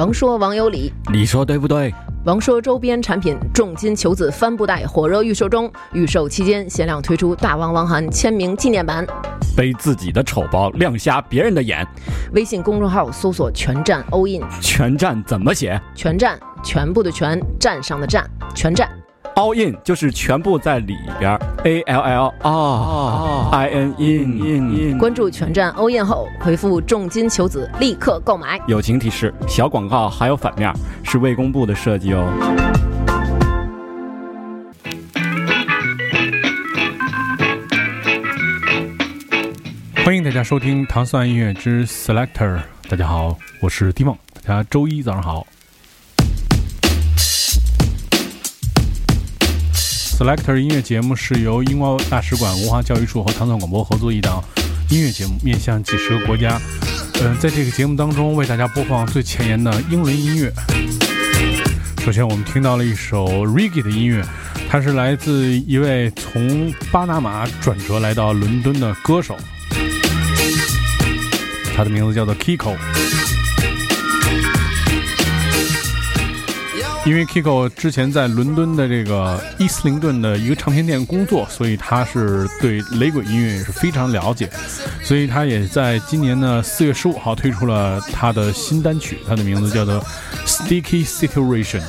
王说王有理，你说对不对？王说周边产品重金求子帆布袋火热预售中，预售期间限量推出大王王涵签名纪念版。背自己的丑包，亮瞎别人的眼。微信公众号搜索“全站 all in”，全站怎么写？全站，全部的全，站上的站，全站。All in 就是全部在里边，a l l 啊 i n in in in。关注全站 all in 后，回复“重金求子”，立刻购买。友情提示：小广告还有反面，是未公布的设计哦。欢迎大家收听糖蒜音乐之 Selector。大家好，我是迪梦。大家周一早上好。Selector 音乐节目是由英国大使馆文化教育处和糖蒜广播合作一档音乐节目，面向几十个国家。嗯，在这个节目当中，为大家播放最前沿的英伦音乐。首先，我们听到了一首 Reggae 的音乐，它是来自一位从巴拿马转折来到伦敦的歌手。他的名字叫做 Kiko，因为 Kiko 之前在伦敦的这个伊斯林顿的一个唱片店工作，所以他是对雷鬼音乐也是非常了解，所以他也在今年的四月十五号推出了他的新单曲，他的名字叫做 Sticky Situation。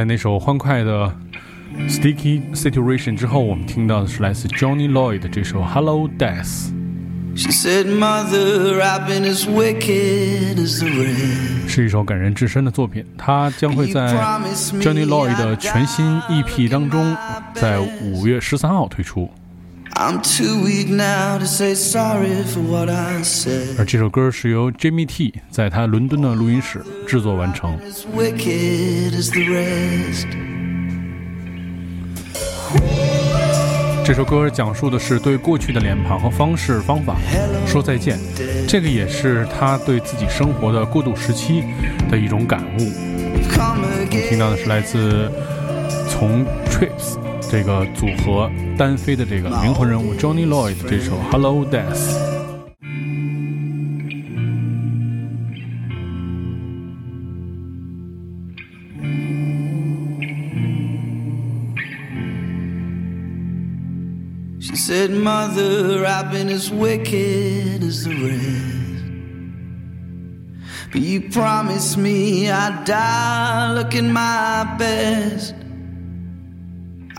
在那首欢快的《Sticky Situation》之后，我们听到的是来自 Johnny Lloyd 的这首《Hello Death》。She said, Mother, I've been as wicked as the rain." 是一首感人至深的作品，它将会在 Johnny Lloyd 的全新 EP 当中，在五月十三号推出。而这首歌是由 Jimmy T 在他伦敦的录音室制作完成。这首歌讲述的是对过去的脸庞和方式方法说再见，这个也是他对自己生活的过渡时期的一种感悟。Come 听到的是来自从 Trips 这个组合单飞的这个灵魂人物 Johnny Lloyd 这首《Hello Death》。 She said, Mother, I've been as wicked as the rest. But you promised me I'd die looking my best.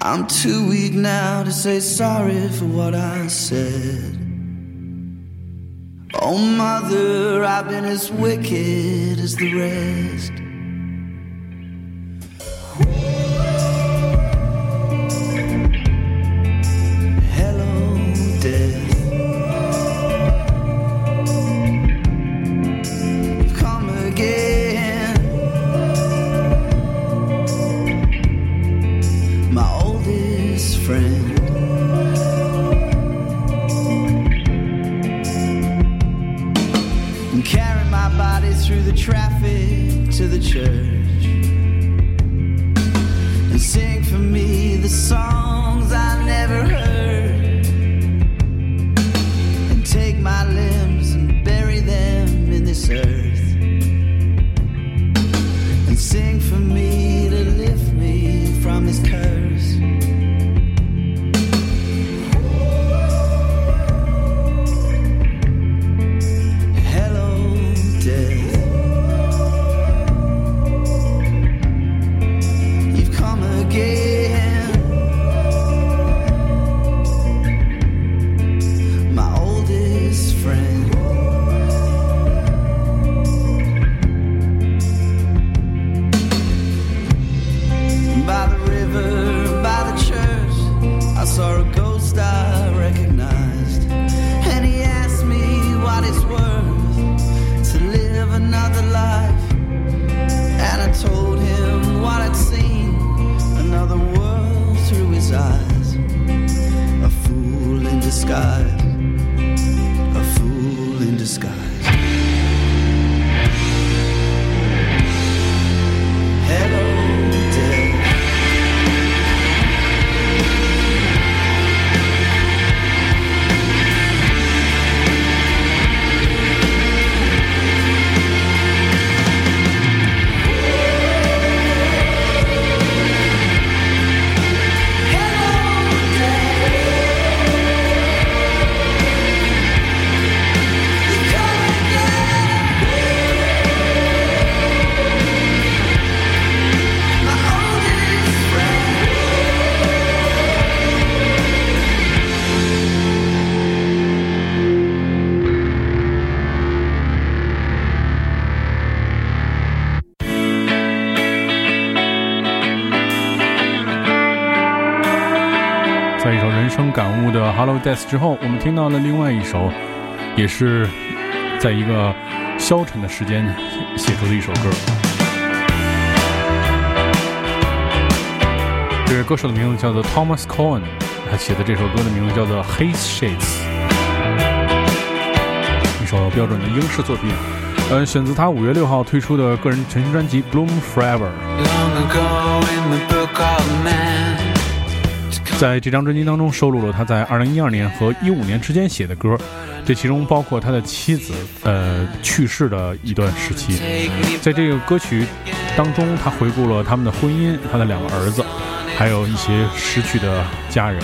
I'm too weak now to say sorry for what I said. Oh, Mother, I've been as wicked as the rest. Death》之后，我们听到了另外一首，也是在一个消沉的时间写出的一首歌。这位歌手的名字叫做 Thomas Cohen，他写的这首歌的名字叫做《Haze Shades》，一首标准的英式作品。呃，选自他五月六号推出的个人全新专辑《Bloom Forever》。Long ago in the book of man. 在这张专辑当中收录了他在二零一二年和一五年之间写的歌，这其中包括他的妻子呃去世的一段时期。在这个歌曲当中，他回顾了他们的婚姻、他的两个儿子，还有一些失去的家人。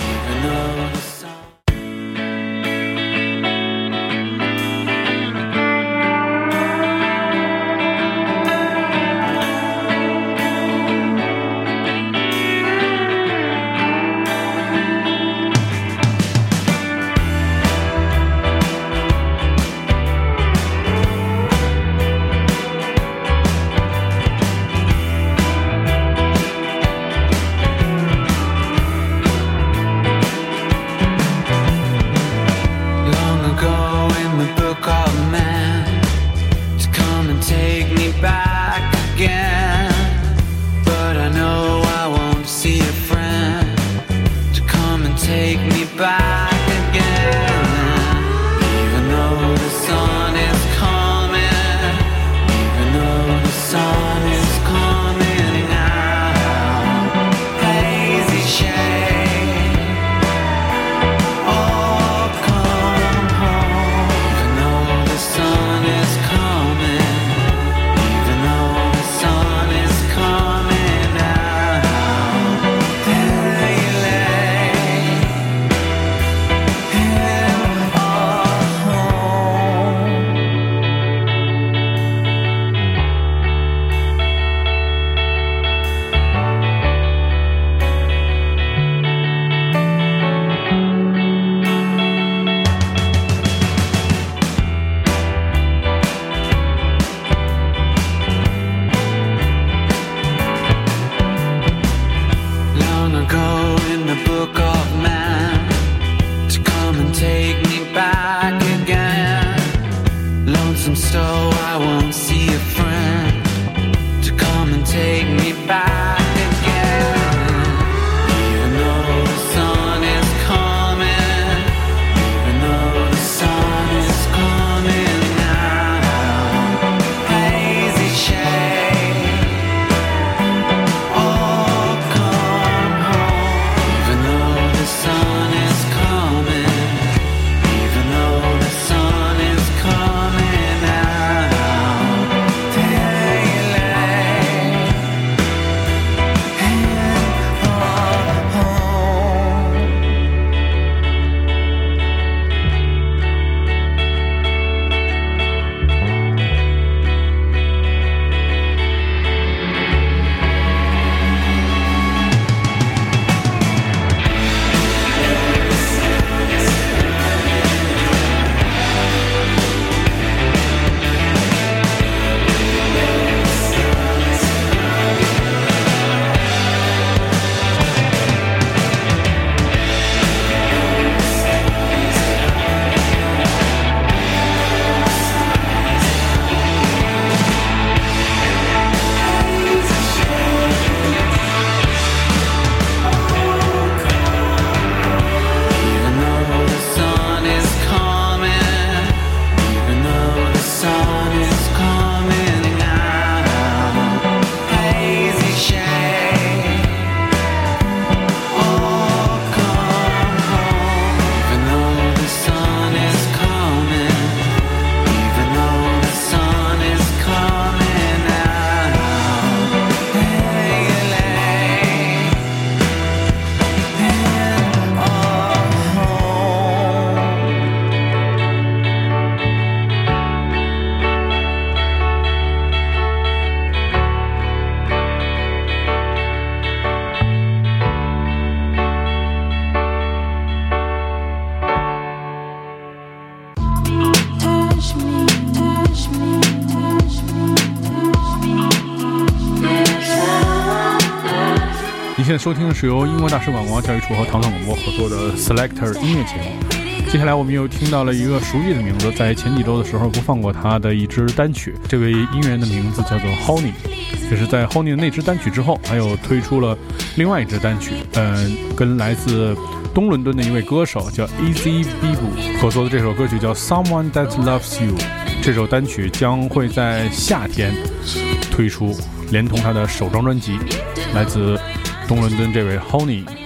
收听的是由英国大使馆文化教育处和唐唐广播合作的 Selector 音乐节目。接下来我们又听到了一个熟悉的名字，在前几周的时候不放过他的一支单曲。这位音乐人的名字叫做 Honey，也是在 Honey 的那支单曲之后，还有推出了另外一支单曲，嗯，跟来自东伦敦的一位歌手叫 Easy Bibu 合作的这首歌曲叫 Someone That Loves You。这首单曲将会在夏天推出，连同他的首张专辑，来自东伦敦这位 Honey。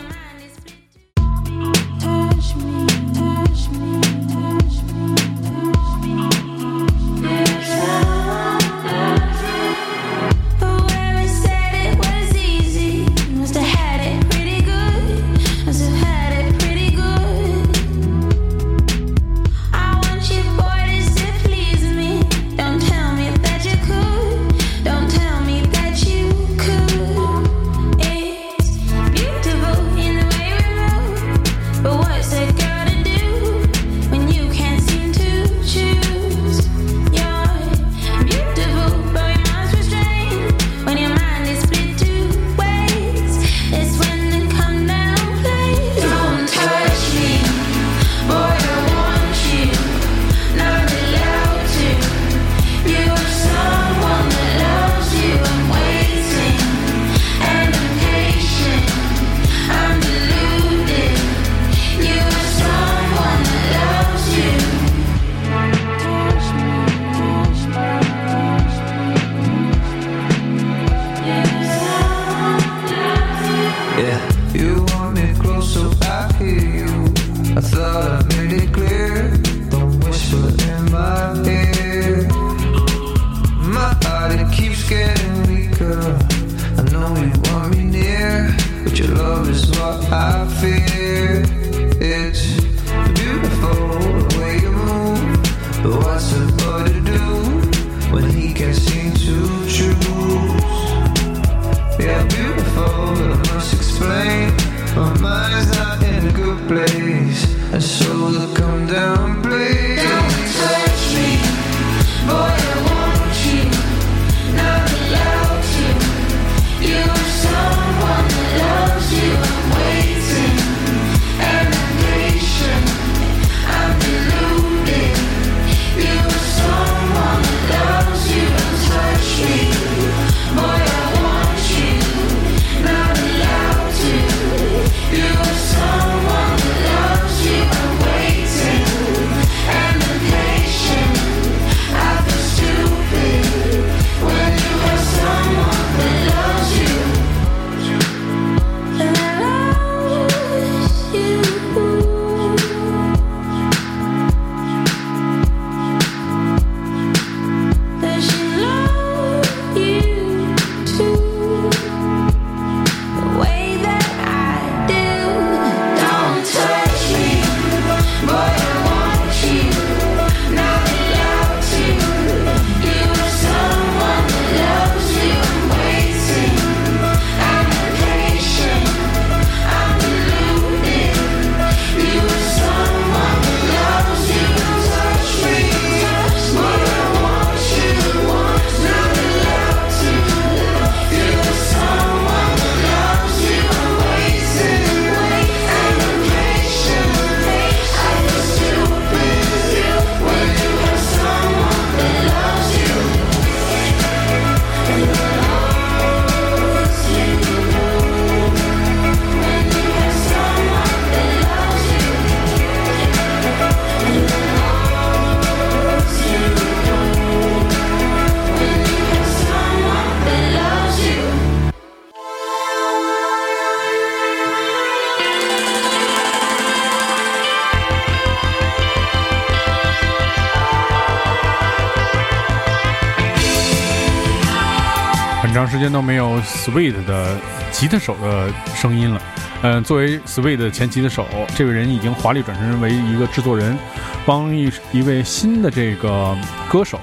间都没有 Sweet 的吉他手的声音了。嗯，作为 Sweet 的前吉他手，这位人已经华丽转身为一个制作人，帮一一位新的这个歌手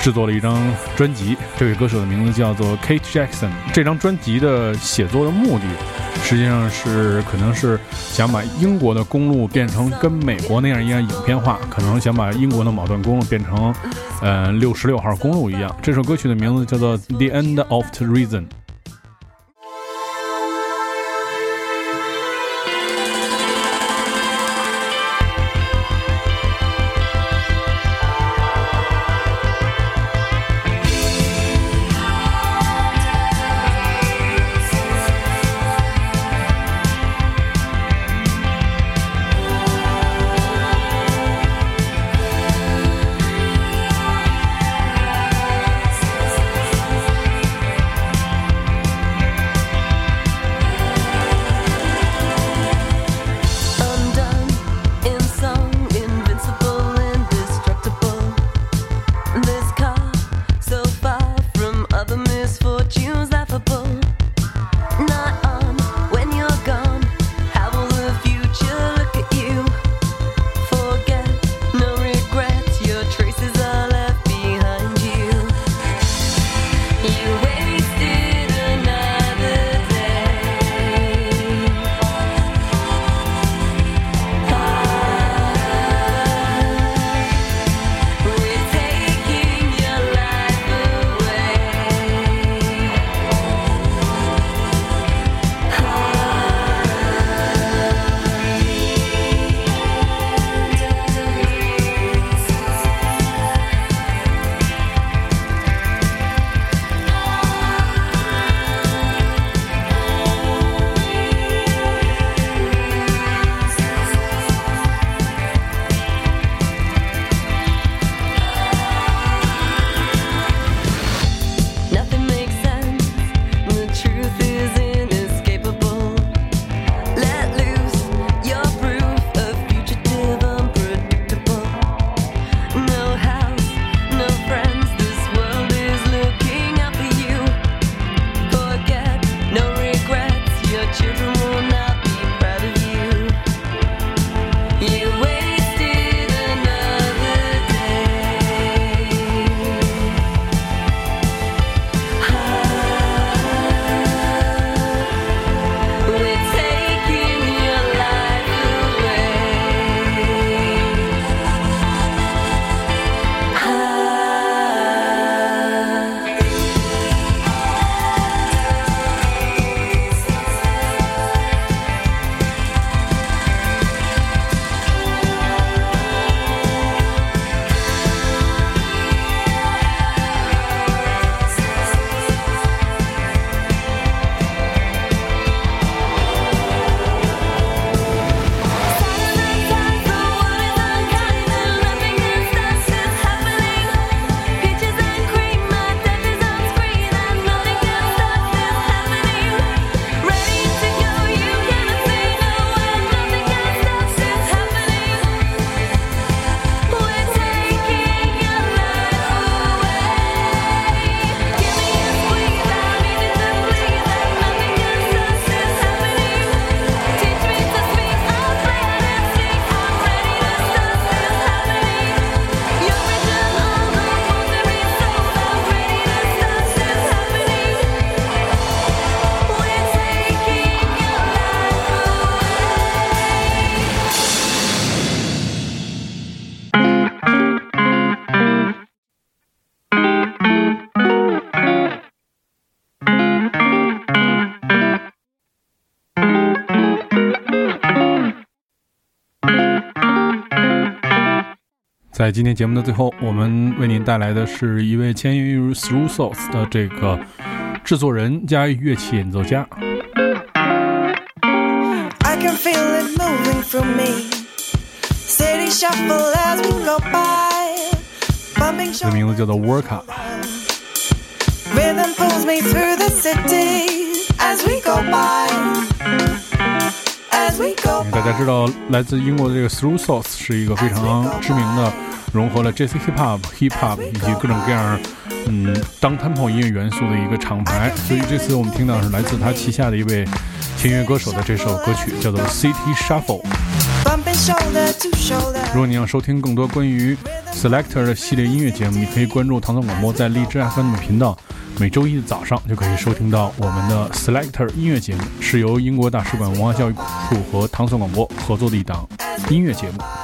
制作了一张专辑。这位歌手的名字叫做 Kate Jackson。这张专辑的写作的目的，实际上是可能是想把英国的公路变成跟美国那样一样影片化，可能想把英国的某段公路变成。呃，六十六号公路一样。这首歌曲的名字叫做《The End of the Reason》。在今天节目的最后，我们为您带来的是一位签约于 Through Souls 的这个制作人加乐器演奏家。I can feel it moving through me. City shuffle as we go by. 个名字叫做 Worka。Rhythm pulls me through the city as we go by. 大家知道，来自英国的这个 Through Sauce 是一个非常知名的，融合了 Jazz Hip Hop、Hip Hop 以及各种各样嗯当 tempo 音乐元素的一个厂牌。所以这次我们听到是来自他旗下的一位签约歌手的这首歌曲，叫做 City Shuffle。如果你要收听更多关于 Selector 的系列音乐节目，你可以关注唐宋广播在荔枝 FM 的频道，每周一的早上就可以收听到我们的 Selector 音乐节目，是由英国大使馆文化教育处和唐宋广播合作的一档音乐节目。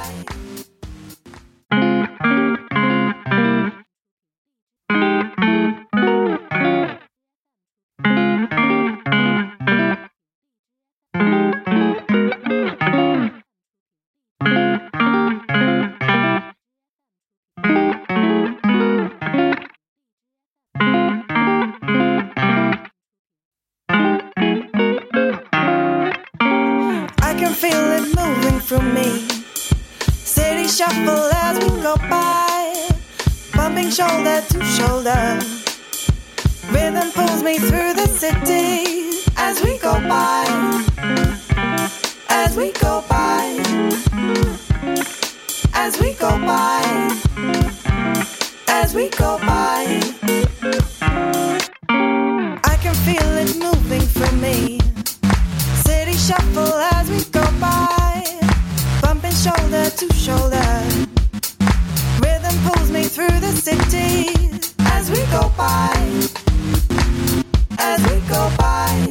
Shuffle as we go by. Bumping shoulder to shoulder. Rhythm pulls me through the city as we go by. As we go by. As we go by. As we go by. I can feel it moving for me. City shuffle to shoulder. Rhythm pulls me through the city as we go by, as we go by,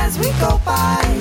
as we go by,